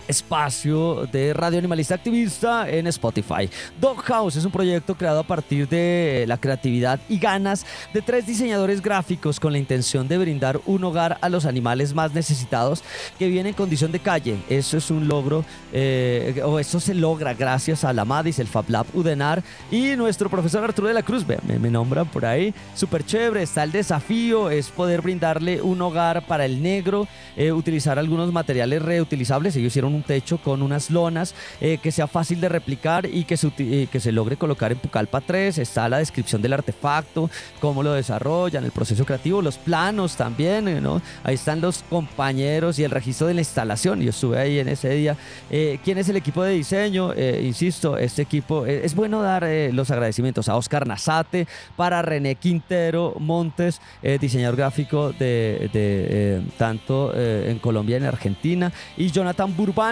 espacio de Radio Animalista Activista en Spotify. Dog House es un proyecto creado a partir de la creatividad y ganas de tres diseñadores gráficos con la intención de brindar un hogar a los animales más necesitados que viven en condición de calle. Eso es un logro, eh, o eso se logra gracias a la MADIS, el Fab Lab Udenar y nuestro profesor Arturo de la Cruz. Me, me nombran por ahí. Súper chévere. Está el desafío, es poder brindarle un hogar para el negro, eh, utilizar algunos materiales reutilizables. Ellos hicieron un techo con unas lonas eh, que sea fácil de replicar y que se, que se logre colocar en Pucallpa 3. Está la descripción del artefacto, cómo lo desarrollan, el proceso creativo, los planos también, eh, ¿no? Ahí están los compañeros y el registro de la instalación. Yo estuve ahí en ese día. Eh, ¿Quién es el equipo de diseño? insisto, este equipo, es bueno dar los agradecimientos a Oscar Nazate, para René Quintero Montes, diseñador gráfico de, de tanto en Colombia y en Argentina, y Jonathan Burban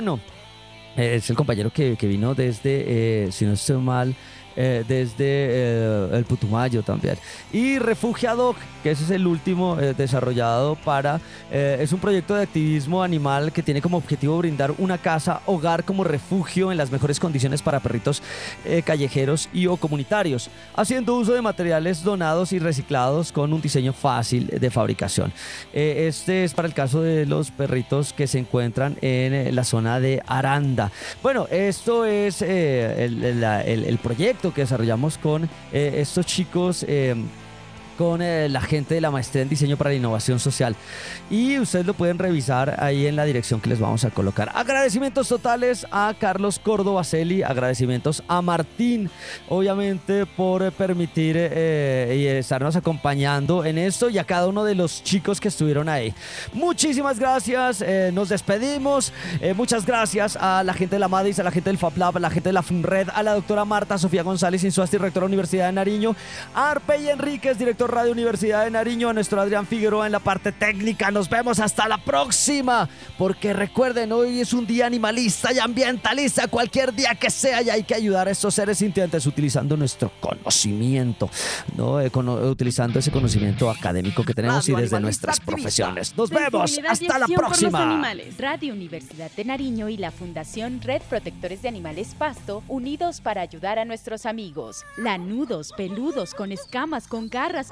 eh, es el compañero que, vino desde, eh, si no estoy mal, eh, desde eh, el Putumayo también. Y Refugiado, que ese es el último eh, desarrollado para, es un proyecto de activismo animal que tiene como objetivo brindar una casa, hogar como refugio en las mejores condiciones para perritos callejeros y o comunitarios, haciendo uso de materiales donados y reciclados con un diseño fácil de fabricación. este es para el caso de los perritos que se encuentran en la zona de Aranda. Bueno, esto es el, el proyecto que desarrollamos con eh, estos chicos eh, con eh, la gente de la maestría en diseño para la innovación social. Y ustedes lo pueden revisar ahí en la dirección que les vamos a colocar. Agradecimientos totales a Carlos Córdoba Celi, agradecimientos a Martín, obviamente por permitir eh, y estarnos acompañando en esto y a cada uno de los chicos que estuvieron ahí. Muchísimas gracias, eh, nos despedimos. muchas gracias a la gente de la MADIS, a la gente del FAPLAB, a la gente de la FUNRED, a la doctora Marta Sofía González, Insuasti, rectora de la Universidad de Nariño, a Arpe y Enríquez, director Radio Universidad de Nariño, a nuestro Adrián Figueroa en la parte técnica. Nos vemos hasta la próxima. Porque recuerden, hoy es un día animalista y ambientalista. Cualquier día que sea, y hay que ayudar a estos seres sintientes utilizando nuestro conocimiento, ¿no? Eh, utilizando ese conocimiento académico que tenemos y desde nuestras profesiones. Nos vemos. Hasta la próxima. Radio Universidad de Nariño y la Fundación Red Protectores de Animales Pasto, unidos para ayudar a nuestros amigos. Lanudos, peludos, con escamas, con garras,